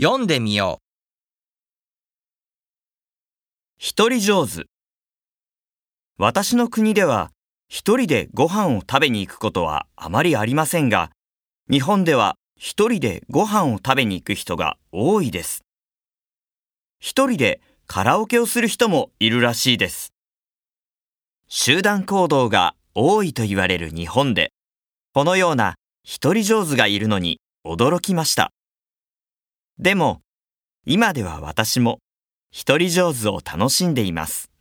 読んでみよう。一人上手。私の国では一人でご飯を食べに行くことはあまりありませんが、日本では一人でご飯を食べに行く人が多いです。一人でカラオケをする人もいるらしいです。集団行動が多いと言われる日本で、このような一人上手がいるのに驚きました。でも、今では私も一人上手を楽しんでいます。